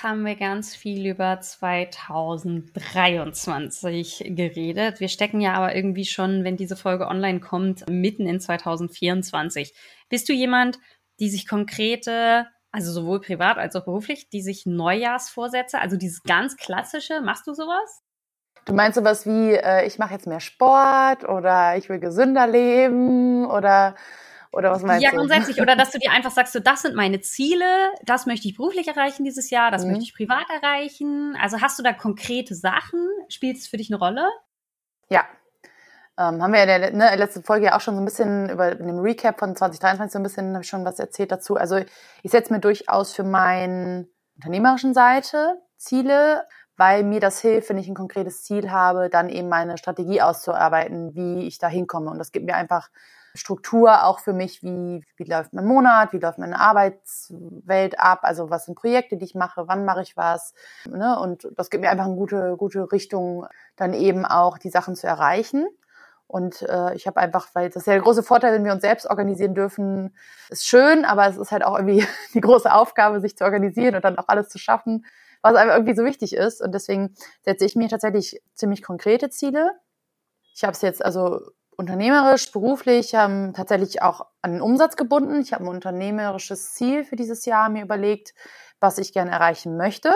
Haben wir ganz viel über 2023 geredet. Wir stecken ja aber irgendwie schon, wenn diese Folge online kommt, mitten in 2024. Bist du jemand, die sich konkrete also sowohl privat als auch beruflich, die sich Neujahrsvorsätze, also dieses ganz klassische, machst du sowas? Du meinst sowas wie, äh, ich mache jetzt mehr Sport oder ich will gesünder leben oder oder was meinst ja, du? Ja, grundsätzlich. Oder dass du dir einfach sagst, so, das sind meine Ziele, das möchte ich beruflich erreichen dieses Jahr, das mhm. möchte ich privat erreichen. Also hast du da konkrete Sachen? Spielt es für dich eine Rolle? Ja, ähm, haben wir ja in der ne, letzten Folge ja auch schon so ein bisschen über in dem Recap von 2023 so ein bisschen habe ich schon was erzählt dazu. Also ich setze mir durchaus für meine unternehmerischen Seite Ziele, weil mir das hilft, wenn ich ein konkretes Ziel habe, dann eben meine Strategie auszuarbeiten, wie ich da hinkomme. Und das gibt mir einfach Struktur auch für mich, wie, wie läuft mein Monat, wie läuft meine Arbeitswelt ab, also was sind Projekte, die ich mache, wann mache ich was. Ne? Und das gibt mir einfach eine gute, gute Richtung, dann eben auch die Sachen zu erreichen. Und äh, ich habe einfach, weil das ist ja der große Vorteil, wenn wir uns selbst organisieren dürfen, ist schön, aber es ist halt auch irgendwie die große Aufgabe, sich zu organisieren und dann auch alles zu schaffen, was einfach irgendwie so wichtig ist. Und deswegen setze ich mir tatsächlich ziemlich konkrete Ziele. Ich habe es jetzt also unternehmerisch, beruflich ähm, tatsächlich auch an den Umsatz gebunden. Ich habe ein unternehmerisches Ziel für dieses Jahr mir überlegt, was ich gerne erreichen möchte.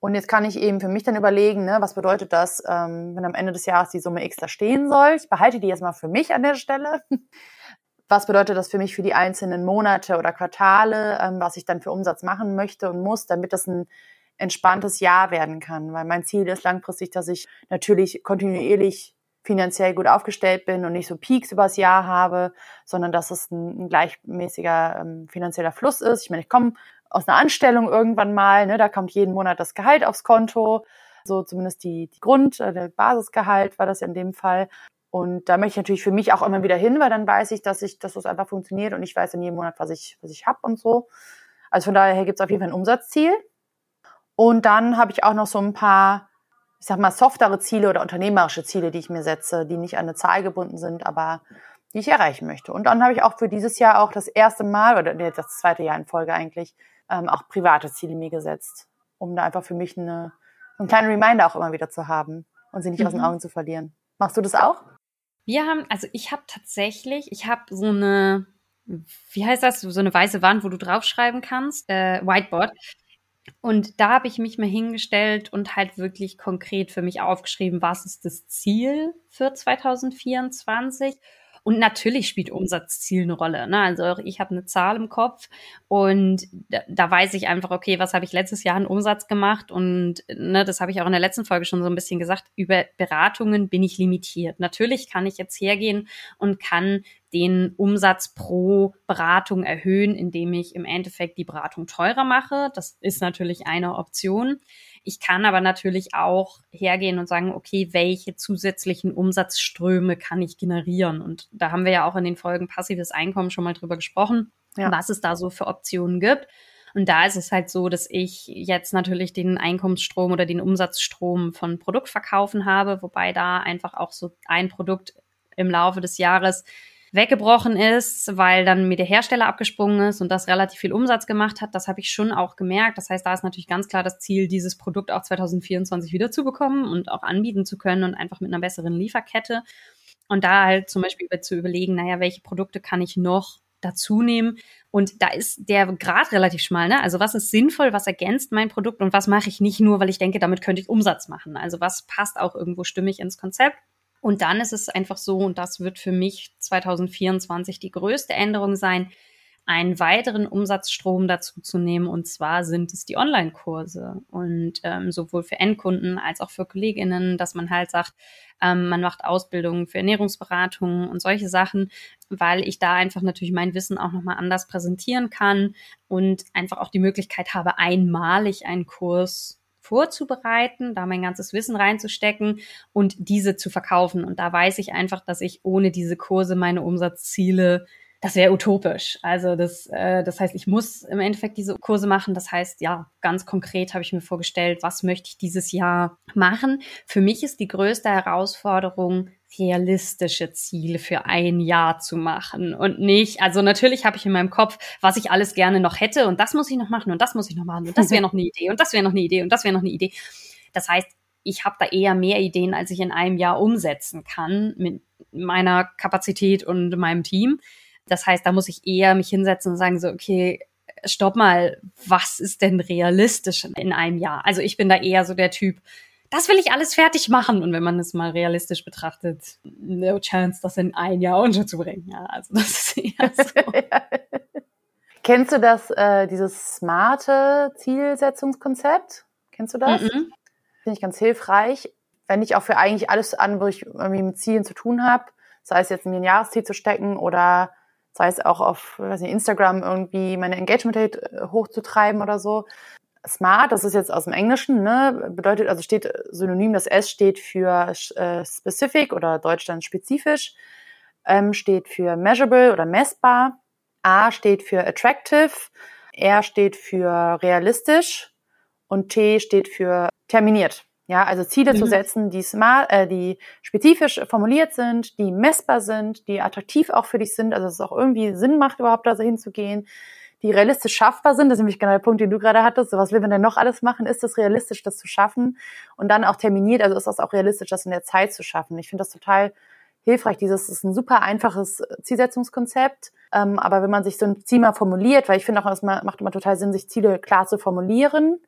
Und jetzt kann ich eben für mich dann überlegen, ne, was bedeutet das, ähm, wenn am Ende des Jahres die Summe X da stehen soll. Ich behalte die jetzt mal für mich an der Stelle. Was bedeutet das für mich für die einzelnen Monate oder Quartale, ähm, was ich dann für Umsatz machen möchte und muss, damit das ein entspanntes Jahr werden kann. Weil mein Ziel ist langfristig, dass ich natürlich kontinuierlich finanziell gut aufgestellt bin und nicht so Peaks übers Jahr habe, sondern dass es ein, ein gleichmäßiger ähm, finanzieller Fluss ist. Ich meine, ich komme aus einer Anstellung irgendwann mal, ne, da kommt jeden Monat das Gehalt aufs Konto, so zumindest die, die Grund, äh, der Basisgehalt war das in dem Fall. Und da möchte ich natürlich für mich auch immer wieder hin, weil dann weiß ich, dass ich, dass das einfach funktioniert und ich weiß in jedem Monat, was ich, was ich hab und so. Also von daher gibt es auf jeden Fall ein Umsatzziel. Und dann habe ich auch noch so ein paar, ich sag mal, softere Ziele oder unternehmerische Ziele, die ich mir setze, die nicht an eine Zahl gebunden sind, aber die ich erreichen möchte. Und dann habe ich auch für dieses Jahr auch das erste Mal, oder nee, das zweite Jahr in Folge eigentlich, ähm, auch private Ziele mir gesetzt, um da einfach für mich eine, einen kleinen Reminder auch immer wieder zu haben und sie nicht mhm. aus den mhm. Augen zu verlieren. Machst du das auch? Wir haben, also ich habe tatsächlich, ich habe so eine, wie heißt das, so eine weiße Wand, wo du draufschreiben kannst, äh, Whiteboard. Und da habe ich mich mal hingestellt und halt wirklich konkret für mich aufgeschrieben, was ist das Ziel für 2024 und natürlich spielt Umsatzziel eine Rolle. Ne? Also ich habe eine Zahl im Kopf und da, da weiß ich einfach, okay, was habe ich letztes Jahr an Umsatz gemacht? Und ne, das habe ich auch in der letzten Folge schon so ein bisschen gesagt, über Beratungen bin ich limitiert. Natürlich kann ich jetzt hergehen und kann den Umsatz pro Beratung erhöhen, indem ich im Endeffekt die Beratung teurer mache. Das ist natürlich eine Option. Ich kann aber natürlich auch hergehen und sagen, okay, welche zusätzlichen Umsatzströme kann ich generieren? Und da haben wir ja auch in den Folgen passives Einkommen schon mal drüber gesprochen, ja. was es da so für Optionen gibt. Und da ist es halt so, dass ich jetzt natürlich den Einkommensstrom oder den Umsatzstrom von Produktverkaufen habe, wobei da einfach auch so ein Produkt im Laufe des Jahres weggebrochen ist, weil dann mir der Hersteller abgesprungen ist und das relativ viel Umsatz gemacht hat. Das habe ich schon auch gemerkt. Das heißt, da ist natürlich ganz klar das Ziel, dieses Produkt auch 2024 wieder zu bekommen und auch anbieten zu können und einfach mit einer besseren Lieferkette. Und da halt zum Beispiel zu überlegen, naja, welche Produkte kann ich noch dazu nehmen? Und da ist der Grad relativ schmal. Ne? Also was ist sinnvoll, was ergänzt mein Produkt und was mache ich nicht nur, weil ich denke, damit könnte ich Umsatz machen. Also was passt auch irgendwo stimmig ins Konzept. Und dann ist es einfach so, und das wird für mich 2024 die größte Änderung sein, einen weiteren Umsatzstrom dazu zu nehmen. Und zwar sind es die Online-Kurse. Und ähm, sowohl für Endkunden als auch für Kolleginnen, dass man halt sagt, ähm, man macht Ausbildungen für Ernährungsberatungen und solche Sachen, weil ich da einfach natürlich mein Wissen auch nochmal anders präsentieren kann und einfach auch die Möglichkeit habe, einmalig einen Kurs vorzubereiten, da mein ganzes Wissen reinzustecken und diese zu verkaufen. Und da weiß ich einfach, dass ich ohne diese Kurse meine Umsatzziele das wäre utopisch. Also das, äh, das heißt, ich muss im Endeffekt diese Kurse machen. Das heißt, ja, ganz konkret habe ich mir vorgestellt, was möchte ich dieses Jahr machen. Für mich ist die größte Herausforderung, realistische Ziele für ein Jahr zu machen und nicht, also natürlich habe ich in meinem Kopf, was ich alles gerne noch hätte und das muss ich noch machen und das muss ich noch machen und das wäre noch eine Idee und das wäre noch eine Idee und das wäre noch eine Idee. Das heißt, ich habe da eher mehr Ideen, als ich in einem Jahr umsetzen kann mit meiner Kapazität und meinem Team. Das heißt, da muss ich eher mich hinsetzen und sagen so, okay, stopp mal, was ist denn realistisch in einem Jahr? Also ich bin da eher so der Typ, das will ich alles fertig machen. Und wenn man es mal realistisch betrachtet, no chance, das in ein Jahr unterzubringen. Ja, also das ist eher so. Kennst du das, äh, dieses smarte Zielsetzungskonzept? Kennst du das? Mm -mm. Finde ich ganz hilfreich, wenn ich auch für eigentlich alles an, wo ich irgendwie mit Zielen zu tun habe, sei es jetzt mir ein Jahresziel zu stecken oder sei es auch auf weiß nicht, Instagram irgendwie meine Engagement Rate äh, hochzutreiben oder so. Smart, das ist jetzt aus dem Englischen, ne, bedeutet, also steht synonym, das S steht für äh, specific oder Deutsch dann spezifisch, M steht für measurable oder messbar, A steht für attractive, R steht für realistisch und T steht für terminiert. Ja, also Ziele mhm. zu setzen, die smart, äh, die spezifisch formuliert sind, die messbar sind, die attraktiv auch für dich sind, also dass es auch irgendwie Sinn macht, überhaupt da so hinzugehen, die realistisch schaffbar sind. Das ist nämlich genau der Punkt, den du gerade hattest. So, was will man denn noch alles machen? Ist es realistisch, das zu schaffen? Und dann auch terminiert, also ist das auch realistisch, das in der Zeit zu schaffen. Ich finde das total hilfreich. Dieses ist ein super einfaches Zielsetzungskonzept. Ähm, aber wenn man sich so ein Ziel mal formuliert, weil ich finde auch, es macht immer total Sinn, sich Ziele klar zu formulieren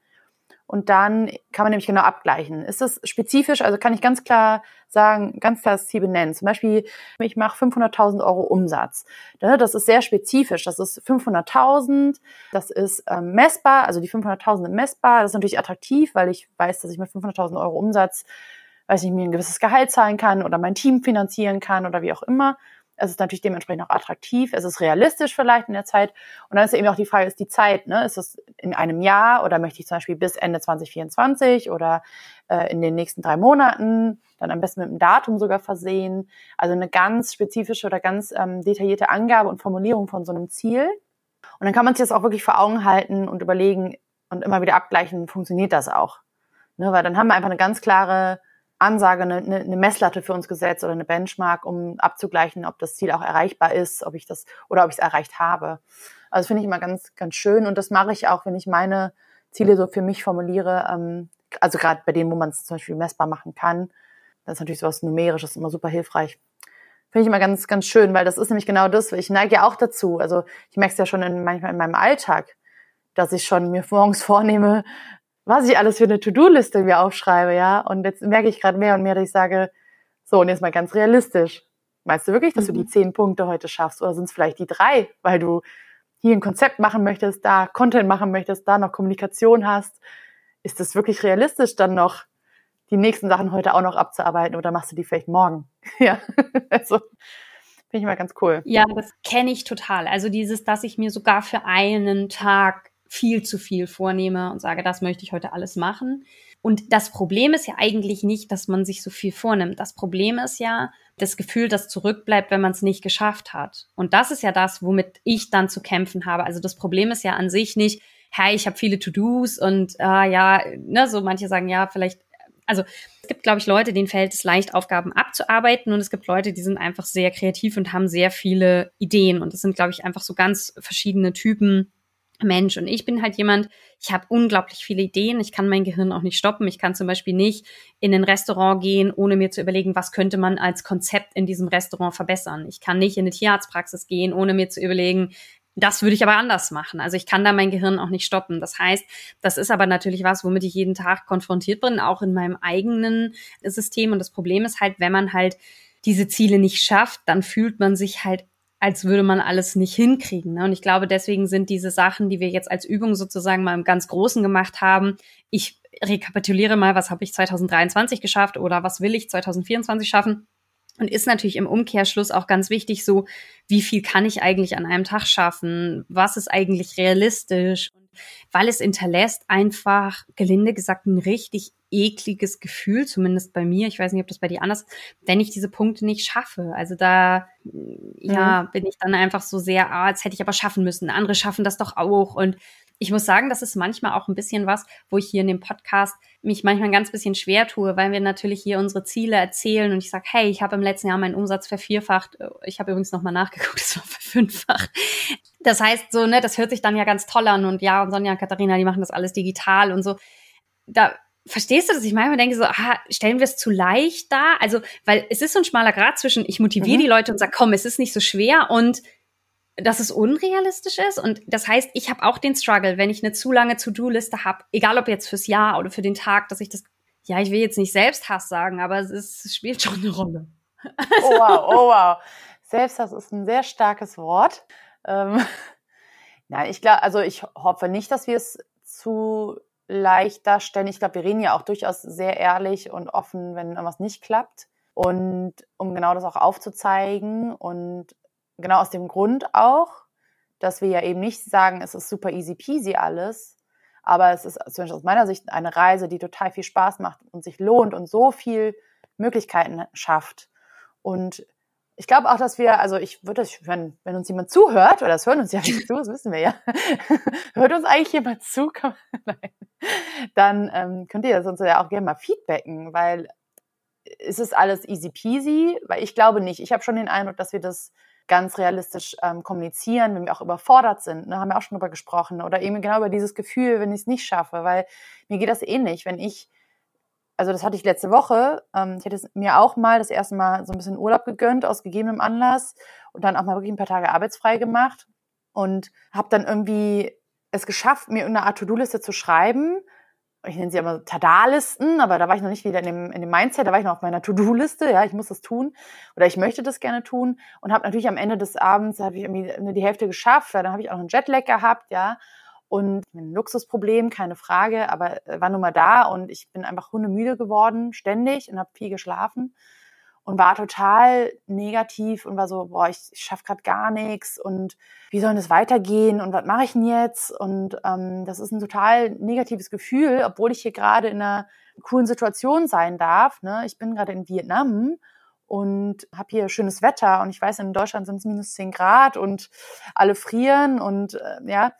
und dann kann man nämlich genau abgleichen. Ist das spezifisch? Also kann ich ganz klar sagen, ganz klar das Ziel benennen. Zum Beispiel, ich mache 500.000 Euro Umsatz. Das ist sehr spezifisch. Das ist 500.000. Das ist ähm, messbar. Also die 500.000 sind messbar. Das ist natürlich attraktiv, weil ich weiß, dass ich mit 500.000 Euro Umsatz, weiß ich, mir ein gewisses Gehalt zahlen kann oder mein Team finanzieren kann oder wie auch immer. Es ist natürlich dementsprechend auch attraktiv. Es ist realistisch vielleicht in der Zeit. Und dann ist eben auch die Frage, ist die Zeit, ne? Ist es in einem Jahr oder möchte ich zum Beispiel bis Ende 2024 oder äh, in den nächsten drei Monaten, dann am besten mit einem Datum sogar versehen. Also eine ganz spezifische oder ganz ähm, detaillierte Angabe und Formulierung von so einem Ziel. Und dann kann man sich das auch wirklich vor Augen halten und überlegen und immer wieder abgleichen, funktioniert das auch? Ne? Weil dann haben wir einfach eine ganz klare Ansage, eine, eine Messlatte für uns gesetzt oder eine Benchmark, um abzugleichen, ob das Ziel auch erreichbar ist, ob ich das oder ob ich es erreicht habe. Also finde ich immer ganz, ganz schön und das mache ich auch, wenn ich meine Ziele so für mich formuliere. Ähm, also gerade bei denen, wo man es zum Beispiel messbar machen kann. Das ist natürlich sowas Numerisches immer super hilfreich. Finde ich immer ganz, ganz schön, weil das ist nämlich genau das. Ich neige ja auch dazu. Also ich merke es ja schon in, manchmal in meinem Alltag, dass ich schon mir morgens vornehme, was ich alles für eine To-Do-Liste mir aufschreibe, ja. Und jetzt merke ich gerade mehr und mehr, dass ich sage, so, und jetzt mal ganz realistisch. Meinst du wirklich, dass mhm. du die mhm. zehn Punkte heute schaffst? Oder sind es vielleicht die drei, weil du hier ein Konzept machen möchtest, da Content machen möchtest, da noch Kommunikation hast? Ist es wirklich realistisch, dann noch die nächsten Sachen heute auch noch abzuarbeiten oder machst du die vielleicht morgen? ja, also finde ich mal ganz cool. Ja, das kenne ich total. Also dieses, dass ich mir sogar für einen Tag viel zu viel vornehme und sage, das möchte ich heute alles machen. Und das Problem ist ja eigentlich nicht, dass man sich so viel vornimmt. Das Problem ist ja das Gefühl, das zurückbleibt, wenn man es nicht geschafft hat. Und das ist ja das, womit ich dann zu kämpfen habe. Also das Problem ist ja an sich nicht, hey, ich habe viele To-Dos und äh, ja, ne, so manche sagen, ja, vielleicht, also es gibt, glaube ich, Leute, denen fällt es leicht, Aufgaben abzuarbeiten und es gibt Leute, die sind einfach sehr kreativ und haben sehr viele Ideen. Und das sind, glaube ich, einfach so ganz verschiedene Typen Mensch. Und ich bin halt jemand, ich habe unglaublich viele Ideen. Ich kann mein Gehirn auch nicht stoppen. Ich kann zum Beispiel nicht in ein Restaurant gehen, ohne mir zu überlegen, was könnte man als Konzept in diesem Restaurant verbessern. Ich kann nicht in eine Tierarztpraxis gehen, ohne mir zu überlegen, das würde ich aber anders machen. Also ich kann da mein Gehirn auch nicht stoppen. Das heißt, das ist aber natürlich was, womit ich jeden Tag konfrontiert bin, auch in meinem eigenen System. Und das Problem ist halt, wenn man halt diese Ziele nicht schafft, dann fühlt man sich halt als würde man alles nicht hinkriegen. Ne? Und ich glaube, deswegen sind diese Sachen, die wir jetzt als Übung sozusagen mal im ganz Großen gemacht haben, ich rekapituliere mal, was habe ich 2023 geschafft oder was will ich 2024 schaffen. Und ist natürlich im Umkehrschluss auch ganz wichtig, so wie viel kann ich eigentlich an einem Tag schaffen? Was ist eigentlich realistisch? Weil es hinterlässt einfach, gelinde gesagt, ein richtig ekliges Gefühl, zumindest bei mir. Ich weiß nicht, ob das bei dir anders, wenn ich diese Punkte nicht schaffe. Also da, ja, mhm. bin ich dann einfach so sehr, ah, jetzt hätte ich aber schaffen müssen. Andere schaffen das doch auch. Und ich muss sagen, das ist manchmal auch ein bisschen was, wo ich hier in dem Podcast mich manchmal ein ganz bisschen schwer tue, weil wir natürlich hier unsere Ziele erzählen und ich sage, hey, ich habe im letzten Jahr meinen Umsatz vervierfacht. Ich habe übrigens nochmal nachgeguckt, es war verfünffacht. Das heißt so, ne, das hört sich dann ja ganz toll an und ja, und Sonja und Katharina, die machen das alles digital und so. Da verstehst du das? Ich manchmal denke so, ah, stellen wir es zu leicht da? Also, weil es ist so ein schmaler Grad zwischen, ich motiviere mhm. die Leute und sage, komm, es ist nicht so schwer und dass es unrealistisch ist. Und das heißt, ich habe auch den Struggle, wenn ich eine zu lange To-Do-Liste habe, egal ob jetzt fürs Jahr oder für den Tag, dass ich das, ja, ich will jetzt nicht Selbsthass sagen, aber es, ist, es spielt schon eine Rolle. Oh wow, oh wow. Selbsthass ist ein sehr starkes Wort. Ähm, nein, ich glaube, also ich hoffe nicht, dass wir es zu leicht darstellen. Ich glaube, wir reden ja auch durchaus sehr ehrlich und offen, wenn irgendwas nicht klappt. Und um genau das auch aufzuzeigen und genau aus dem Grund auch, dass wir ja eben nicht sagen, es ist super easy peasy alles, aber es ist zum Beispiel aus meiner Sicht eine Reise, die total viel Spaß macht und sich lohnt und so viel Möglichkeiten schafft. Und ich glaube auch, dass wir, also ich würde, wenn, wenn uns jemand zuhört, oder das hören uns ja nicht zu, das wissen wir ja, hört uns eigentlich jemand zu, Nein. dann ähm, könnt ihr das uns ja auch gerne mal feedbacken, weil ist es alles easy peasy? Weil ich glaube nicht. Ich habe schon den Eindruck, dass wir das ganz realistisch ähm, kommunizieren, wenn wir auch überfordert sind. Ne, haben wir auch schon drüber gesprochen. Oder eben genau über dieses Gefühl, wenn ich es nicht schaffe. Weil mir geht das ähnlich. Wenn ich, also das hatte ich letzte Woche, ähm, ich hätte mir auch mal das erste Mal so ein bisschen Urlaub gegönnt aus gegebenem Anlass und dann auch mal wirklich ein paar Tage arbeitsfrei gemacht und habe dann irgendwie es geschafft, mir eine Art To-Do-Liste zu schreiben. Ich nenne sie immer Tada-Listen, aber da war ich noch nicht wieder in dem, in dem Mindset, da war ich noch auf meiner To-Do-Liste, ja, ich muss das tun oder ich möchte das gerne tun und habe natürlich am Ende des Abends, habe ich irgendwie nur die Hälfte geschafft, weil dann habe ich auch einen Jetlag gehabt, ja, und ein Luxusproblem, keine Frage, aber war nun mal da und ich bin einfach hundemüde geworden, ständig und habe viel geschlafen und war total negativ und war so, boah, ich, ich schaffe gerade gar nichts und wie soll das weitergehen und was mache ich denn jetzt? Und ähm, das ist ein total negatives Gefühl, obwohl ich hier gerade in einer coolen Situation sein darf. Ne? Ich bin gerade in Vietnam und habe hier schönes Wetter und ich weiß, in Deutschland sind es minus zehn Grad und alle frieren und äh, ja.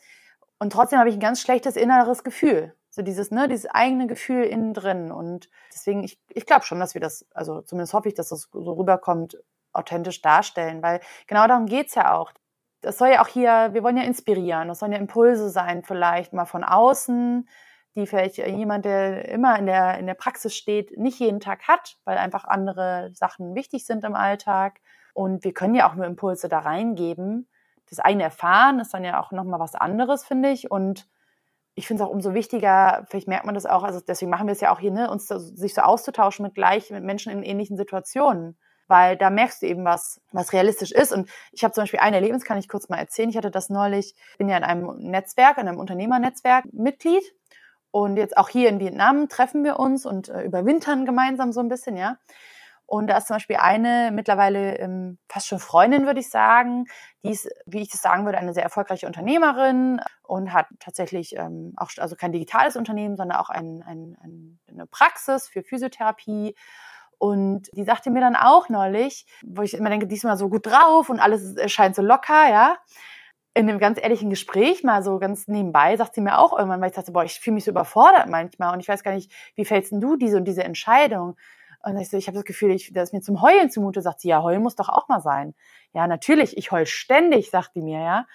Und trotzdem habe ich ein ganz schlechtes inneres Gefühl. So dieses, ne, dieses eigene Gefühl innen drin. Und deswegen, ich, ich glaube schon, dass wir das, also zumindest hoffe ich, dass das so rüberkommt, authentisch darstellen, weil genau darum geht's ja auch. Das soll ja auch hier, wir wollen ja inspirieren, das sollen ja Impulse sein, vielleicht mal von außen, die vielleicht jemand, der immer in der, in der Praxis steht, nicht jeden Tag hat, weil einfach andere Sachen wichtig sind im Alltag. Und wir können ja auch nur Impulse da reingeben. Das eigene Erfahren ist dann ja auch nochmal was anderes, finde ich. Und ich finde es auch umso wichtiger, vielleicht merkt man das auch, also deswegen machen wir es ja auch hier, ne, uns sich so auszutauschen mit gleich, mit Menschen in ähnlichen Situationen. Weil da merkst du eben, was, was realistisch ist. Und ich habe zum Beispiel ein Erlebnis, kann ich kurz mal erzählen. Ich hatte das neulich, bin ja in einem Netzwerk, in einem Unternehmernetzwerk Mitglied. Und jetzt auch hier in Vietnam treffen wir uns und äh, überwintern gemeinsam so ein bisschen, ja. Und da ist zum Beispiel eine mittlerweile ähm, fast schon Freundin, würde ich sagen. Die ist, wie ich das sagen würde, eine sehr erfolgreiche Unternehmerin und hat tatsächlich ähm, auch, also kein digitales Unternehmen, sondern auch ein, ein, ein, eine Praxis für Physiotherapie. Und die sagte mir dann auch neulich, wo ich immer denke, diesmal so gut drauf und alles scheint so locker, ja. In einem ganz ehrlichen Gespräch, mal so ganz nebenbei, sagt sie mir auch irgendwann, weil ich dachte, boah, ich fühle mich so überfordert manchmal und ich weiß gar nicht, wie fällst denn du diese und diese Entscheidung? Und ich so, ich habe das Gefühl, ich, das ist mir zum Heulen zumute, sagt sie, ja, heulen muss doch auch mal sein. Ja, natürlich, ich heul ständig, sagt die mir, ja.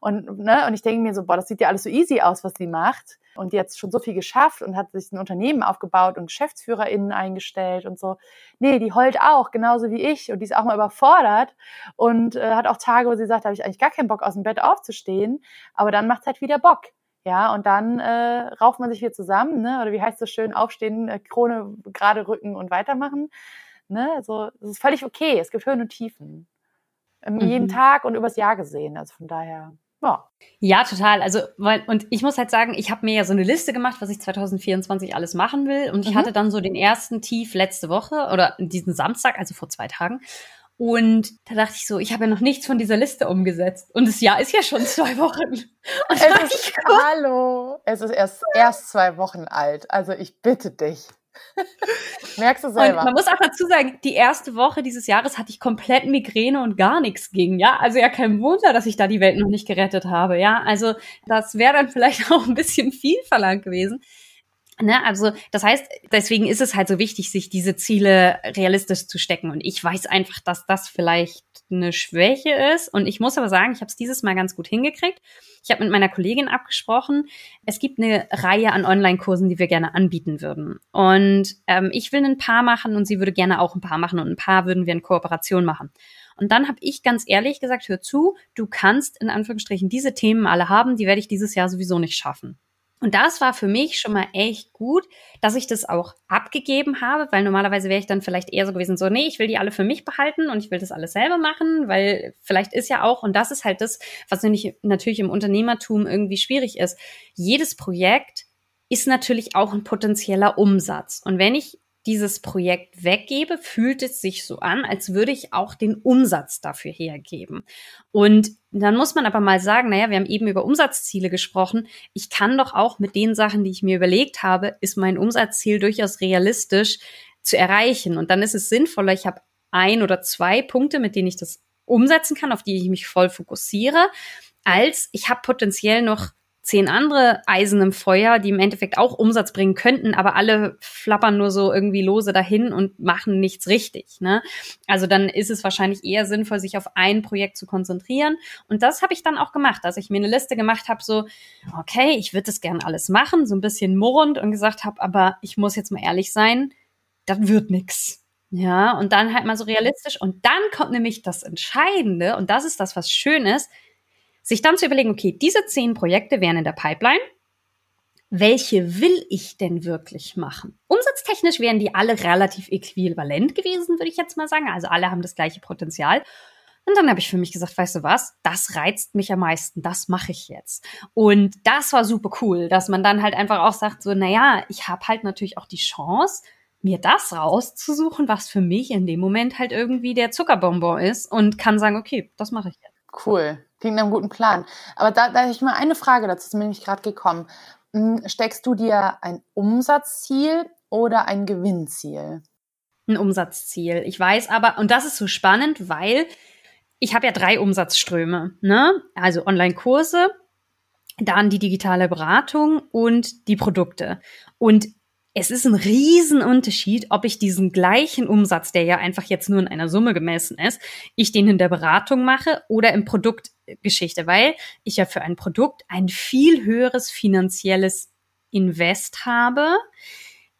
Und, ne, und ich denke mir so, boah, das sieht ja alles so easy aus, was sie macht. Und die hat schon so viel geschafft und hat sich ein Unternehmen aufgebaut und GeschäftsführerInnen eingestellt und so. Nee, die heult auch, genauso wie ich. Und die ist auch mal überfordert und äh, hat auch Tage, wo sie sagt, da habe ich eigentlich gar keinen Bock, aus dem Bett aufzustehen. Aber dann macht halt wieder Bock. Ja, und dann äh, rauft man sich wieder zusammen, ne? Oder wie heißt es schön, aufstehen, äh, Krone gerade rücken und weitermachen. Ne? Also es ist völlig okay. Es gibt Höhen und Tiefen. Ähm, mhm. Jeden Tag und übers Jahr gesehen. Also von daher. Ja. ja, total. Also, weil, und ich muss halt sagen, ich habe mir ja so eine Liste gemacht, was ich 2024 alles machen will. Und ich mhm. hatte dann so den ersten Tief letzte Woche oder diesen Samstag, also vor zwei Tagen. Und da dachte ich so, ich habe ja noch nichts von dieser Liste umgesetzt. Und das Jahr ist ja schon zwei Wochen. Und es ist, hallo, es ist erst, erst zwei Wochen alt. Also ich bitte dich. Merkst du selber. Und man muss auch dazu sagen, die erste Woche dieses Jahres hatte ich komplett Migräne und gar nichts ging, ja. Also ja, kein Wunder, dass ich da die Welt noch nicht gerettet habe, ja. Also das wäre dann vielleicht auch ein bisschen viel verlangt gewesen. Ne, also das heißt, deswegen ist es halt so wichtig, sich diese Ziele realistisch zu stecken. Und ich weiß einfach, dass das vielleicht eine Schwäche ist. Und ich muss aber sagen, ich habe es dieses Mal ganz gut hingekriegt. Ich habe mit meiner Kollegin abgesprochen, es gibt eine Reihe an Online-Kursen, die wir gerne anbieten würden. Und ähm, ich will ein paar machen und sie würde gerne auch ein paar machen und ein paar würden wir in Kooperation machen. Und dann habe ich ganz ehrlich gesagt, hör zu, du kannst in Anführungsstrichen diese Themen alle haben, die werde ich dieses Jahr sowieso nicht schaffen. Und das war für mich schon mal echt gut, dass ich das auch abgegeben habe, weil normalerweise wäre ich dann vielleicht eher so gewesen, so, nee, ich will die alle für mich behalten und ich will das alles selber machen, weil vielleicht ist ja auch, und das ist halt das, was natürlich im Unternehmertum irgendwie schwierig ist. Jedes Projekt ist natürlich auch ein potenzieller Umsatz. Und wenn ich dieses Projekt weggebe, fühlt es sich so an, als würde ich auch den Umsatz dafür hergeben. Und dann muss man aber mal sagen, naja, wir haben eben über Umsatzziele gesprochen. Ich kann doch auch mit den Sachen, die ich mir überlegt habe, ist mein Umsatzziel durchaus realistisch zu erreichen. Und dann ist es sinnvoller, ich habe ein oder zwei Punkte, mit denen ich das umsetzen kann, auf die ich mich voll fokussiere, als ich habe potenziell noch zehn andere Eisen im Feuer, die im Endeffekt auch Umsatz bringen könnten, aber alle flappern nur so irgendwie lose dahin und machen nichts richtig. Ne? Also dann ist es wahrscheinlich eher sinnvoll, sich auf ein Projekt zu konzentrieren. Und das habe ich dann auch gemacht, dass ich mir eine Liste gemacht habe, so, okay, ich würde das gern alles machen, so ein bisschen murrend und gesagt habe, aber ich muss jetzt mal ehrlich sein, das wird nix. Ja, und dann halt mal so realistisch. Und dann kommt nämlich das Entscheidende, und das ist das, was schön ist, sich dann zu überlegen, okay, diese zehn Projekte wären in der Pipeline. Welche will ich denn wirklich machen? Umsatztechnisch wären die alle relativ äquivalent gewesen, würde ich jetzt mal sagen. Also alle haben das gleiche Potenzial. Und dann habe ich für mich gesagt, weißt du was, das reizt mich am meisten, das mache ich jetzt. Und das war super cool, dass man dann halt einfach auch sagt, so, naja, ich habe halt natürlich auch die Chance, mir das rauszusuchen, was für mich in dem Moment halt irgendwie der Zuckerbonbon ist und kann sagen, okay, das mache ich jetzt. Cool. Klingt nach einem guten Plan. Aber da, da habe ich mal eine Frage dazu, ist mir nämlich gerade gekommen. Hm, steckst du dir ein Umsatzziel oder ein Gewinnziel? Ein Umsatzziel. Ich weiß aber, und das ist so spannend, weil ich habe ja drei Umsatzströme, ne? Also Online-Kurse, dann die digitale Beratung und die Produkte. Und es ist ein Riesenunterschied, ob ich diesen gleichen Umsatz, der ja einfach jetzt nur in einer Summe gemessen ist, ich den in der Beratung mache oder im Produktgeschichte, weil ich ja für ein Produkt ein viel höheres finanzielles Invest habe,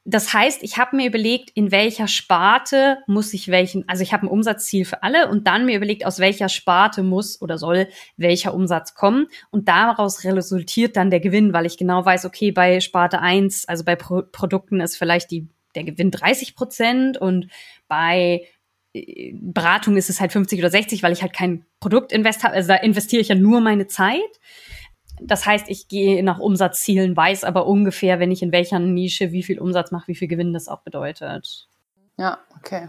das heißt, ich habe mir überlegt, in welcher Sparte muss ich welchen, also ich habe ein Umsatzziel für alle und dann mir überlegt, aus welcher Sparte muss oder soll welcher Umsatz kommen und daraus resultiert dann der Gewinn, weil ich genau weiß, okay, bei Sparte 1, also bei Pro Produkten ist vielleicht die, der Gewinn 30 Prozent und bei äh, Beratung ist es halt 50 oder 60, weil ich halt kein Produktinvest habe, also da investiere ich ja nur meine Zeit. Das heißt, ich gehe nach Umsatzzielen, weiß aber ungefähr, wenn ich in welcher Nische wie viel Umsatz mache, wie viel Gewinn das auch bedeutet. Ja, okay.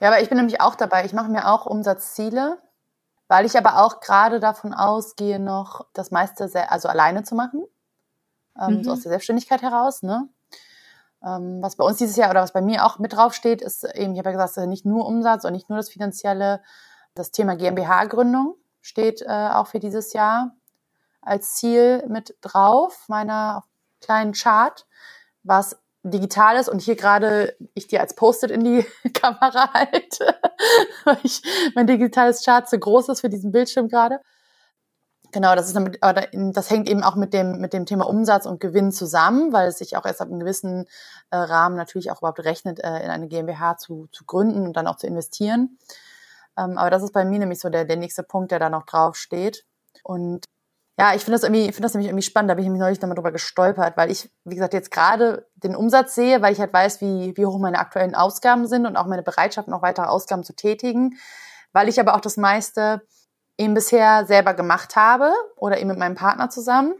Ja, aber ich bin nämlich auch dabei. Ich mache mir auch Umsatzziele, weil ich aber auch gerade davon ausgehe, noch das meiste sehr, also alleine zu machen. Ähm, mhm. So aus der Selbstständigkeit heraus, ne? Ähm, was bei uns dieses Jahr oder was bei mir auch mit draufsteht, ist eben, ich habe ja gesagt, nicht nur Umsatz und nicht nur das Finanzielle. Das Thema GmbH-Gründung steht äh, auch für dieses Jahr als Ziel mit drauf, meiner kleinen Chart, was digital ist und hier gerade ich dir als Post-it in die Kamera halte, weil ich, mein digitales Chart zu groß ist für diesen Bildschirm gerade. Genau, das ist damit, das hängt eben auch mit dem, mit dem Thema Umsatz und Gewinn zusammen, weil es sich auch erst ab einem gewissen äh, Rahmen natürlich auch überhaupt rechnet, äh, in eine GmbH zu, zu gründen und dann auch zu investieren. Ähm, aber das ist bei mir nämlich so der, der nächste Punkt, der da noch drauf steht. Und ja, ich finde das irgendwie, ich finde das nämlich irgendwie spannend. Da bin ich nämlich neulich nochmal drüber gestolpert, weil ich, wie gesagt, jetzt gerade den Umsatz sehe, weil ich halt weiß, wie, wie hoch meine aktuellen Ausgaben sind und auch meine Bereitschaft, noch weitere Ausgaben zu tätigen. Weil ich aber auch das meiste eben bisher selber gemacht habe oder eben mit meinem Partner zusammen.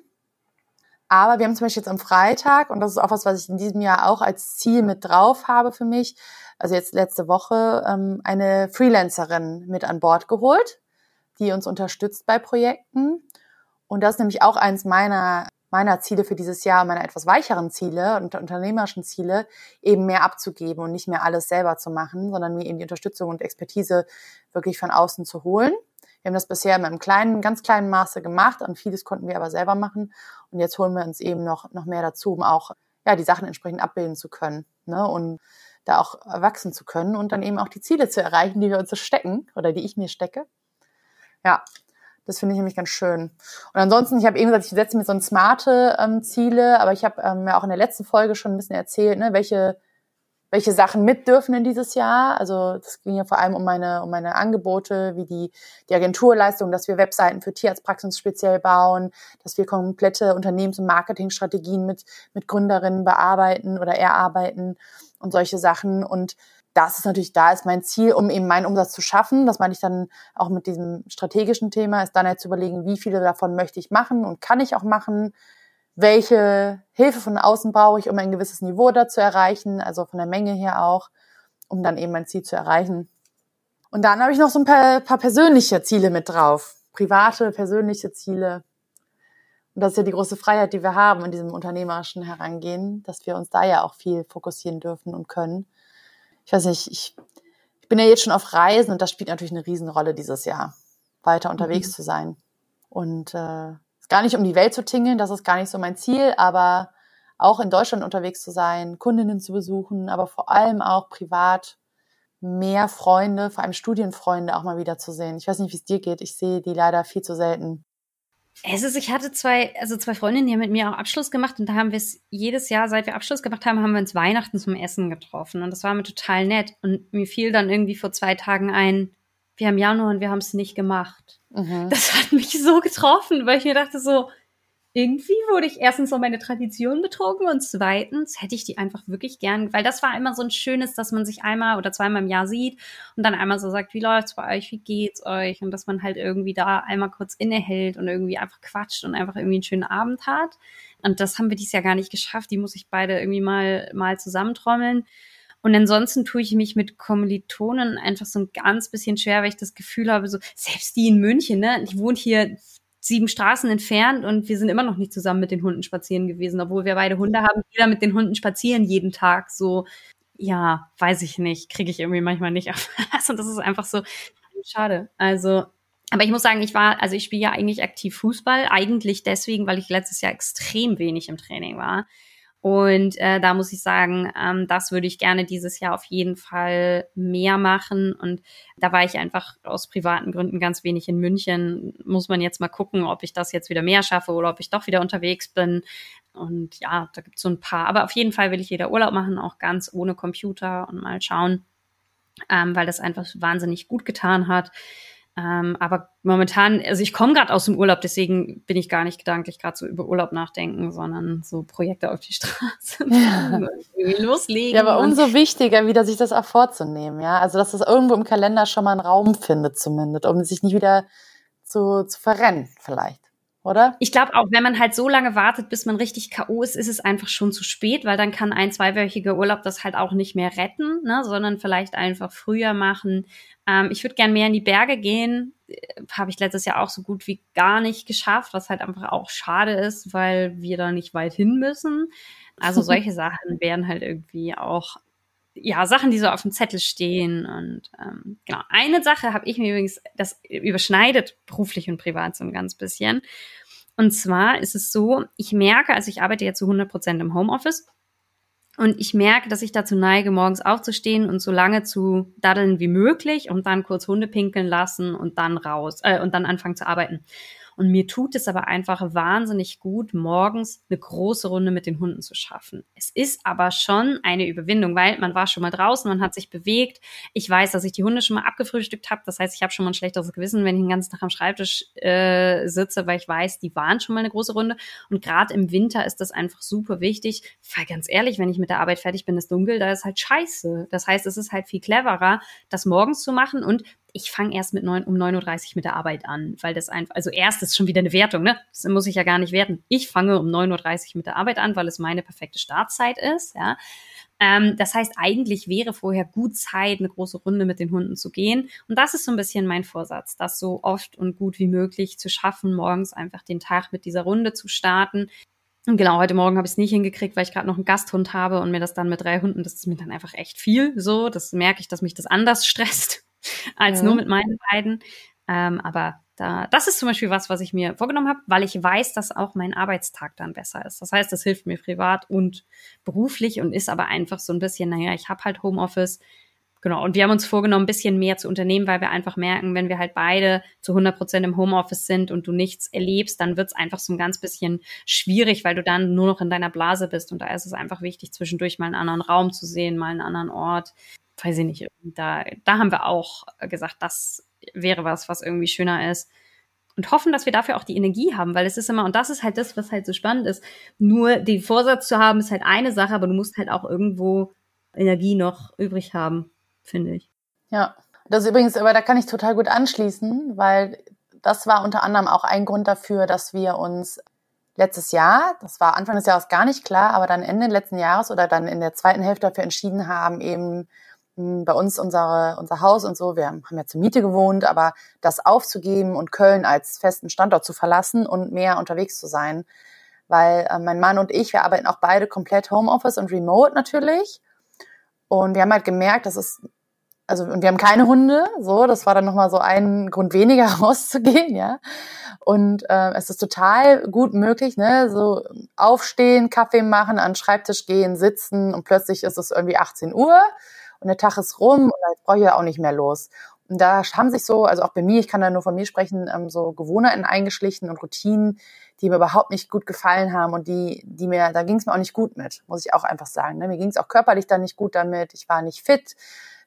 Aber wir haben zum Beispiel jetzt am Freitag, und das ist auch was, was ich in diesem Jahr auch als Ziel mit drauf habe für mich, also jetzt letzte Woche, ähm, eine Freelancerin mit an Bord geholt, die uns unterstützt bei Projekten. Und das ist nämlich auch eins meiner meiner Ziele für dieses Jahr, meiner etwas weicheren Ziele und unternehmerischen Ziele, eben mehr abzugeben und nicht mehr alles selber zu machen, sondern mir eben die Unterstützung und Expertise wirklich von außen zu holen. Wir haben das bisher in einem kleinen, ganz kleinen Maße gemacht und vieles konnten wir aber selber machen. Und jetzt holen wir uns eben noch, noch mehr dazu, um auch ja, die Sachen entsprechend abbilden zu können ne? und da auch wachsen zu können und dann eben auch die Ziele zu erreichen, die wir uns so stecken oder die ich mir stecke. Ja, das finde ich nämlich ganz schön. Und ansonsten, ich habe eben gesagt, ich setze mir so ein smarte ähm, Ziele, aber ich habe ähm, ja auch in der letzten Folge schon ein bisschen erzählt, ne, welche welche Sachen mit dürfen in dieses Jahr. Also das ging ja vor allem um meine, um meine Angebote, wie die, die Agenturleistung, dass wir Webseiten für Tierarztpraxen speziell bauen, dass wir komplette Unternehmens- und Marketingstrategien mit, mit Gründerinnen bearbeiten oder erarbeiten und solche Sachen. Und das ist natürlich, da ist mein Ziel, um eben meinen Umsatz zu schaffen. Das meine ich dann auch mit diesem strategischen Thema, ist dann halt zu überlegen, wie viele davon möchte ich machen und kann ich auch machen. Welche Hilfe von außen brauche ich, um ein gewisses Niveau da zu erreichen, also von der Menge her auch, um dann eben mein Ziel zu erreichen. Und dann habe ich noch so ein paar, paar persönliche Ziele mit drauf. Private, persönliche Ziele. Und das ist ja die große Freiheit, die wir haben in diesem unternehmerischen Herangehen, dass wir uns da ja auch viel fokussieren dürfen und können ich weiß nicht, ich, ich bin ja jetzt schon auf Reisen und das spielt natürlich eine Riesenrolle dieses Jahr, weiter unterwegs mhm. zu sein. Und äh, gar nicht um die Welt zu tingeln, das ist gar nicht so mein Ziel, aber auch in Deutschland unterwegs zu sein, Kundinnen zu besuchen, aber vor allem auch privat mehr Freunde, vor allem Studienfreunde auch mal wieder zu sehen. Ich weiß nicht, wie es dir geht. Ich sehe die leider viel zu selten. Es ist, ich hatte zwei, also zwei Freundinnen, die haben mit mir auch Abschluss gemacht und da haben wir es jedes Jahr, seit wir Abschluss gemacht haben, haben wir uns Weihnachten zum Essen getroffen und das war mir total nett und mir fiel dann irgendwie vor zwei Tagen ein, wir haben Januar und wir haben es nicht gemacht. Mhm. Das hat mich so getroffen, weil ich mir dachte so, irgendwie wurde ich erstens so meine Tradition betrogen und zweitens hätte ich die einfach wirklich gern, weil das war immer so ein schönes, dass man sich einmal oder zweimal im Jahr sieht und dann einmal so sagt, wie läuft's bei euch, wie geht's euch und dass man halt irgendwie da einmal kurz innehält und irgendwie einfach quatscht und einfach irgendwie einen schönen Abend hat. Und das haben wir dieses Jahr gar nicht geschafft. Die muss ich beide irgendwie mal, mal zusammentrommeln. Und ansonsten tue ich mich mit Kommilitonen einfach so ein ganz bisschen schwer, weil ich das Gefühl habe, so, selbst die in München, ne, ich wohne hier sieben Straßen entfernt und wir sind immer noch nicht zusammen mit den Hunden spazieren gewesen, obwohl wir beide Hunde haben, jeder mit den Hunden spazieren jeden Tag. So, ja, weiß ich nicht, kriege ich irgendwie manchmal nicht auf. und das ist einfach so schade. Also, aber ich muss sagen, ich war, also ich spiele ja eigentlich aktiv Fußball, eigentlich deswegen, weil ich letztes Jahr extrem wenig im Training war. Und äh, da muss ich sagen, ähm, das würde ich gerne dieses Jahr auf jeden Fall mehr machen. Und da war ich einfach aus privaten Gründen ganz wenig in München. Muss man jetzt mal gucken, ob ich das jetzt wieder mehr schaffe oder ob ich doch wieder unterwegs bin. Und ja, da gibt es so ein paar. Aber auf jeden Fall will ich wieder Urlaub machen, auch ganz ohne Computer und mal schauen, ähm, weil das einfach wahnsinnig gut getan hat. Ähm, aber momentan, also ich komme gerade aus dem Urlaub, deswegen bin ich gar nicht gedanklich gerade so über Urlaub nachdenken, sondern so Projekte auf die Straße ja. loslegen. Ja, aber umso wichtiger, wieder sich das auch vorzunehmen, ja. Also dass das irgendwo im Kalender schon mal einen Raum findet, zumindest, um sich nicht wieder zu, zu verrennen, vielleicht oder? Ich glaube auch, wenn man halt so lange wartet, bis man richtig K.O. ist, ist es einfach schon zu spät, weil dann kann ein zweiwöchiger Urlaub das halt auch nicht mehr retten, ne, sondern vielleicht einfach früher machen. Ähm, ich würde gern mehr in die Berge gehen. Äh, Habe ich letztes Jahr auch so gut wie gar nicht geschafft, was halt einfach auch schade ist, weil wir da nicht weit hin müssen. Also solche Sachen wären halt irgendwie auch ja, Sachen, die so auf dem Zettel stehen. Und ähm, genau, eine Sache habe ich mir übrigens, das überschneidet beruflich und privat so ein ganz bisschen. Und zwar ist es so, ich merke, also ich arbeite ja zu 100 Prozent im Homeoffice. Und ich merke, dass ich dazu neige, morgens aufzustehen und so lange zu daddeln wie möglich und dann kurz Hunde pinkeln lassen und dann raus äh, und dann anfangen zu arbeiten. Und mir tut es aber einfach wahnsinnig gut, morgens eine große Runde mit den Hunden zu schaffen. Es ist aber schon eine Überwindung, weil man war schon mal draußen, man hat sich bewegt. Ich weiß, dass ich die Hunde schon mal abgefrühstückt habe. Das heißt, ich habe schon mal ein schlechteres Gewissen, wenn ich den ganzen Tag am Schreibtisch äh, sitze, weil ich weiß, die waren schon mal eine große Runde. Und gerade im Winter ist das einfach super wichtig. Weil ganz ehrlich, wenn ich mit der Arbeit fertig bin, ist dunkel, da ist halt scheiße. Das heißt, es ist halt viel cleverer, das morgens zu machen und ich fange erst mit neun, um 9.30 Uhr mit der Arbeit an, weil das einfach, also erst ist schon wieder eine Wertung, ne? Das muss ich ja gar nicht werten. Ich fange um 9.30 Uhr mit der Arbeit an, weil es meine perfekte Startzeit ist, ja. Ähm, das heißt, eigentlich wäre vorher gut Zeit, eine große Runde mit den Hunden zu gehen. Und das ist so ein bisschen mein Vorsatz, das so oft und gut wie möglich zu schaffen, morgens einfach den Tag mit dieser Runde zu starten. Und genau, heute Morgen habe ich es nicht hingekriegt, weil ich gerade noch einen Gasthund habe und mir das dann mit drei Hunden, das ist mir dann einfach echt viel. So, das merke ich, dass mich das anders stresst als ja. nur mit meinen beiden. Ähm, aber da, das ist zum Beispiel was, was ich mir vorgenommen habe, weil ich weiß, dass auch mein Arbeitstag dann besser ist. Das heißt, das hilft mir privat und beruflich und ist aber einfach so ein bisschen, naja, ich habe halt Homeoffice, Genau, und wir haben uns vorgenommen, ein bisschen mehr zu unternehmen, weil wir einfach merken, wenn wir halt beide zu 100 Prozent im Homeoffice sind und du nichts erlebst, dann wird es einfach so ein ganz bisschen schwierig, weil du dann nur noch in deiner Blase bist. Und da ist es einfach wichtig, zwischendurch mal einen anderen Raum zu sehen, mal einen anderen Ort. Weiß ich nicht, da, da haben wir auch gesagt, das wäre was, was irgendwie schöner ist. Und hoffen, dass wir dafür auch die Energie haben, weil es ist immer, und das ist halt das, was halt so spannend ist, nur den Vorsatz zu haben, ist halt eine Sache, aber du musst halt auch irgendwo Energie noch übrig haben finde ich. Ja, das ist übrigens, aber da kann ich total gut anschließen, weil das war unter anderem auch ein Grund dafür, dass wir uns letztes Jahr, das war Anfang des Jahres gar nicht klar, aber dann Ende letzten Jahres oder dann in der zweiten Hälfte dafür entschieden haben, eben bei uns unsere, unser Haus und so, wir haben ja zur Miete gewohnt, aber das aufzugeben und Köln als festen Standort zu verlassen und mehr unterwegs zu sein. Weil äh, mein Mann und ich, wir arbeiten auch beide komplett Homeoffice und Remote natürlich. Und wir haben halt gemerkt, dass es, also, und wir haben keine Hunde, so, das war dann nochmal so ein Grund weniger rauszugehen, ja. Und äh, es ist total gut möglich, ne, so aufstehen, Kaffee machen, an den Schreibtisch gehen, sitzen und plötzlich ist es irgendwie 18 Uhr und der Tag ist rum und jetzt brauche ich ja auch nicht mehr los. Und da haben sich so, also auch bei mir, ich kann da nur von mir sprechen, ähm, so Gewohnheiten eingeschlichen und Routinen, die mir überhaupt nicht gut gefallen haben und die, die mir, da ging es mir auch nicht gut mit, muss ich auch einfach sagen. Ne? Mir ging es auch körperlich dann nicht gut damit. Ich war nicht fit,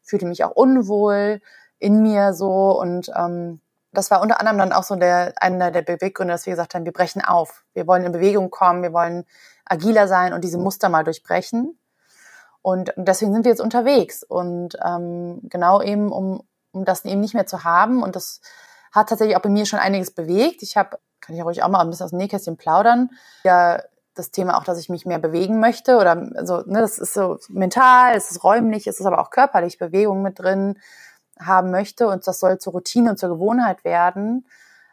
fühlte mich auch unwohl in mir so und ähm, das war unter anderem dann auch so der einer der Beweggründe, dass wir gesagt haben, wir brechen auf, wir wollen in Bewegung kommen, wir wollen agiler sein und diese Muster mal durchbrechen. Und deswegen sind wir jetzt unterwegs und ähm, genau eben um um das eben nicht mehr zu haben und das hat tatsächlich auch bei mir schon einiges bewegt. Ich habe kann ich ruhig auch mal ein bisschen aus dem Nähkästchen plaudern. Ja, das Thema auch, dass ich mich mehr bewegen möchte oder so, ne, das ist so mental, es ist räumlich, es ist aber auch körperlich Bewegung mit drin haben möchte und das soll zur Routine und zur Gewohnheit werden.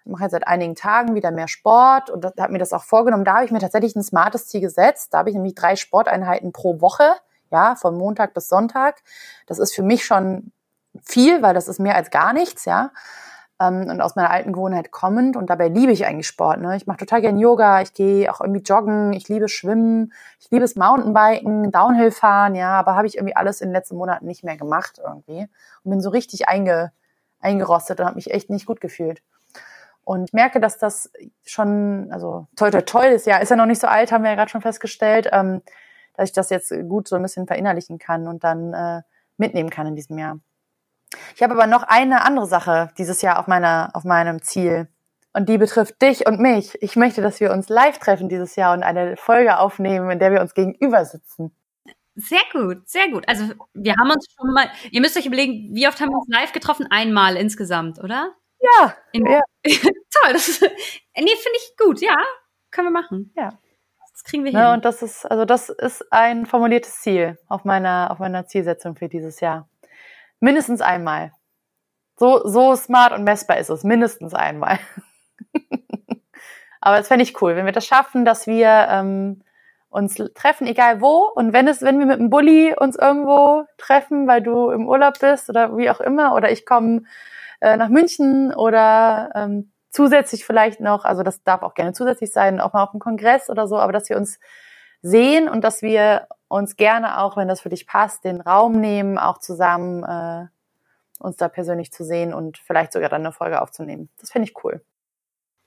Ich mache jetzt seit einigen Tagen wieder mehr Sport und habe mir das auch vorgenommen. Da habe ich mir tatsächlich ein smartes Ziel gesetzt. Da habe ich nämlich drei Sporteinheiten pro Woche, ja, von Montag bis Sonntag. Das ist für mich schon viel, weil das ist mehr als gar nichts, ja ähm, und aus meiner alten Gewohnheit kommend. Und dabei liebe ich eigentlich Sport. Ne? Ich mache total gern Yoga, ich gehe auch irgendwie joggen, ich liebe Schwimmen, ich liebe es Mountainbiken, Downhill fahren, ja, aber habe ich irgendwie alles in den letzten Monaten nicht mehr gemacht irgendwie. Und bin so richtig einge, eingerostet und habe mich echt nicht gut gefühlt. Und ich merke, dass das schon, also toll, toll, toll, das Jahr ist ja noch nicht so alt, haben wir ja gerade schon festgestellt, ähm, dass ich das jetzt gut so ein bisschen verinnerlichen kann und dann äh, mitnehmen kann in diesem Jahr. Ich habe aber noch eine andere Sache dieses Jahr auf meiner, auf meinem Ziel. Und die betrifft dich und mich. Ich möchte, dass wir uns live treffen dieses Jahr und eine Folge aufnehmen, in der wir uns gegenüber sitzen. Sehr gut, sehr gut. Also wir haben uns schon mal, ihr müsst euch überlegen, wie oft haben wir uns live getroffen? Einmal insgesamt, oder? Ja. In, ja. Toll, das ist, nee, finde ich gut, ja. Können wir machen. Ja. Das kriegen wir hin. Ja, und das ist, also das ist ein formuliertes Ziel auf meiner, auf meiner Zielsetzung für dieses Jahr. Mindestens einmal. So, so smart und messbar ist es. Mindestens einmal. Aber das fände ich cool, wenn wir das schaffen, dass wir ähm, uns treffen, egal wo. Und wenn es, wenn wir mit dem Bulli uns irgendwo treffen, weil du im Urlaub bist oder wie auch immer, oder ich komme äh, nach München oder ähm, zusätzlich vielleicht noch, also das darf auch gerne zusätzlich sein, auch mal auf dem Kongress oder so, aber dass wir uns sehen und dass wir uns gerne auch, wenn das für dich passt, den Raum nehmen, auch zusammen äh, uns da persönlich zu sehen und vielleicht sogar dann eine Folge aufzunehmen. Das finde ich cool.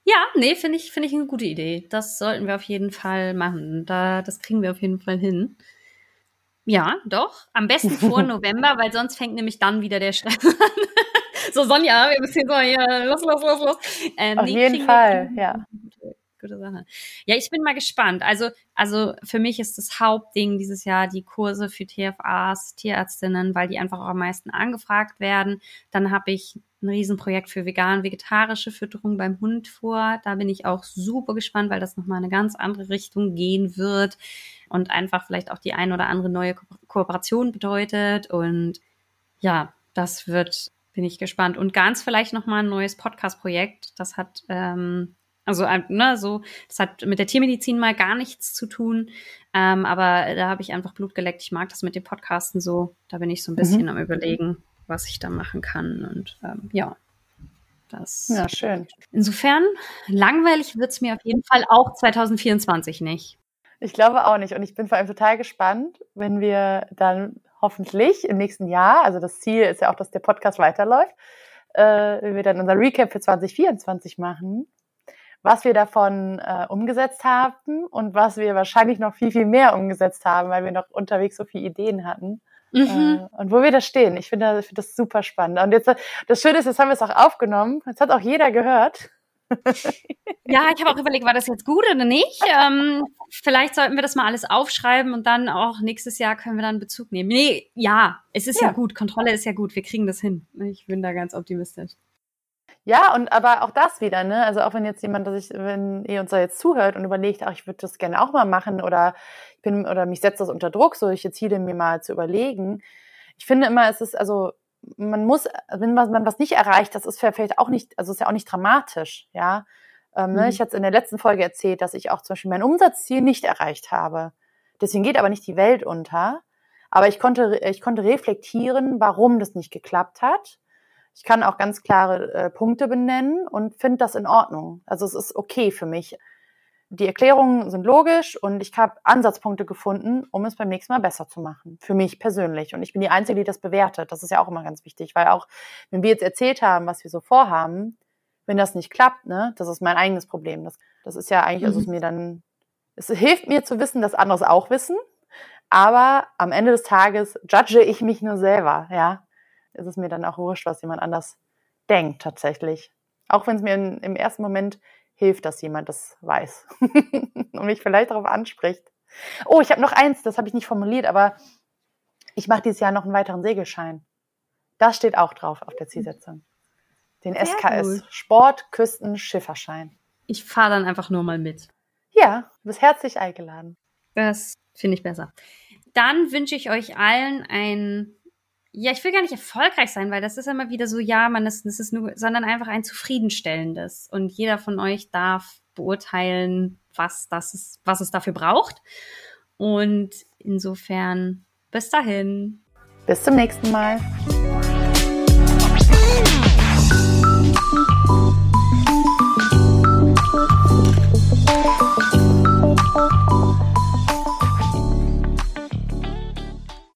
Ja, nee, finde ich, finde ich eine gute Idee. Das sollten wir auf jeden Fall machen. Da, das kriegen wir auf jeden Fall hin. Ja, doch. Am besten vor November, weil sonst fängt nämlich dann wieder der Stress an. So, Sonja, wir müssen so hier los, los, los, los. Ähm, auf jeden Fall, ja. gute Sache. Ja, ich bin mal gespannt. Also, also für mich ist das Hauptding dieses Jahr die Kurse für TFAs, Tierärztinnen, weil die einfach auch am meisten angefragt werden. Dann habe ich ein Riesenprojekt für vegan-vegetarische Fütterung beim Hund vor. Da bin ich auch super gespannt, weil das nochmal eine ganz andere Richtung gehen wird und einfach vielleicht auch die ein oder andere neue Ko Kooperation bedeutet. Und ja, das wird, bin ich gespannt. Und ganz vielleicht nochmal ein neues Podcast-Projekt. Das hat, ähm, also ne, so, das hat mit der Tiermedizin mal gar nichts zu tun. Ähm, aber da habe ich einfach Blut geleckt. Ich mag das mit dem Podcasten so. Da bin ich so ein bisschen mhm. am überlegen, was ich da machen kann. Und ähm, ja, das. Ja, schön. Insofern, langweilig wird es mir auf jeden Fall auch 2024 nicht. Ich glaube auch nicht. Und ich bin vor allem total gespannt, wenn wir dann hoffentlich im nächsten Jahr, also das Ziel ist ja auch, dass der Podcast weiterläuft, äh, wenn wir dann unser Recap für 2024 machen, was wir davon äh, umgesetzt haben und was wir wahrscheinlich noch viel, viel mehr umgesetzt haben, weil wir noch unterwegs so viele Ideen hatten. Mhm. Äh, und wo wir da stehen. Ich finde ich finde das super spannend. Und jetzt, das Schöne ist, jetzt haben wir es auch aufgenommen. Jetzt hat auch jeder gehört. Ja, ich habe auch überlegt, war das jetzt gut oder nicht? Ähm, vielleicht sollten wir das mal alles aufschreiben und dann auch nächstes Jahr können wir dann Bezug nehmen. Nee, ja, es ist ja, ja gut. Kontrolle ist ja gut. Wir kriegen das hin. Ich bin da ganz optimistisch. Ja, und aber auch das wieder, ne? Also auch wenn jetzt jemand, dass ich, wenn ihr uns da jetzt zuhört und überlegt, ach, ich würde das gerne auch mal machen oder ich bin oder mich setzt das unter Druck, so ich jetzt hier mir mal zu überlegen. Ich finde immer, es ist also man muss, wenn man was nicht erreicht, das ist vielleicht auch nicht, also ist ja auch nicht dramatisch, ja. Ähm, ne? mhm. Ich hatte in der letzten Folge erzählt, dass ich auch zum Beispiel mein Umsatzziel nicht erreicht habe. Deswegen geht aber nicht die Welt unter. Aber ich konnte, ich konnte reflektieren, warum das nicht geklappt hat ich kann auch ganz klare äh, Punkte benennen und finde das in Ordnung. Also es ist okay für mich. Die Erklärungen sind logisch und ich habe Ansatzpunkte gefunden, um es beim nächsten Mal besser zu machen. Für mich persönlich. Und ich bin die Einzige, die das bewertet. Das ist ja auch immer ganz wichtig, weil auch, wenn wir jetzt erzählt haben, was wir so vorhaben, wenn das nicht klappt, ne, das ist mein eigenes Problem. Das, das ist ja eigentlich, also es mhm. mir dann, es hilft mir zu wissen, dass andere es auch wissen. Aber am Ende des Tages judge ich mich nur selber, ja ist es mir dann auch wurscht, was jemand anders denkt tatsächlich. Auch wenn es mir in, im ersten Moment hilft, dass jemand das weiß und mich vielleicht darauf anspricht. Oh, ich habe noch eins, das habe ich nicht formuliert, aber ich mache dieses Jahr noch einen weiteren Segelschein. Das steht auch drauf auf der Zielsetzung. Den Sehr SKS cool. Sport Küsten Schifferschein. Ich fahre dann einfach nur mal mit. Ja, du bist herzlich eingeladen. Das finde ich besser. Dann wünsche ich euch allen ein ja, ich will gar nicht erfolgreich sein, weil das ist immer wieder so, ja, man ist, das ist nur, sondern einfach ein zufriedenstellendes. Und jeder von euch darf beurteilen, was das ist, was es dafür braucht. Und insofern, bis dahin. Bis zum nächsten Mal.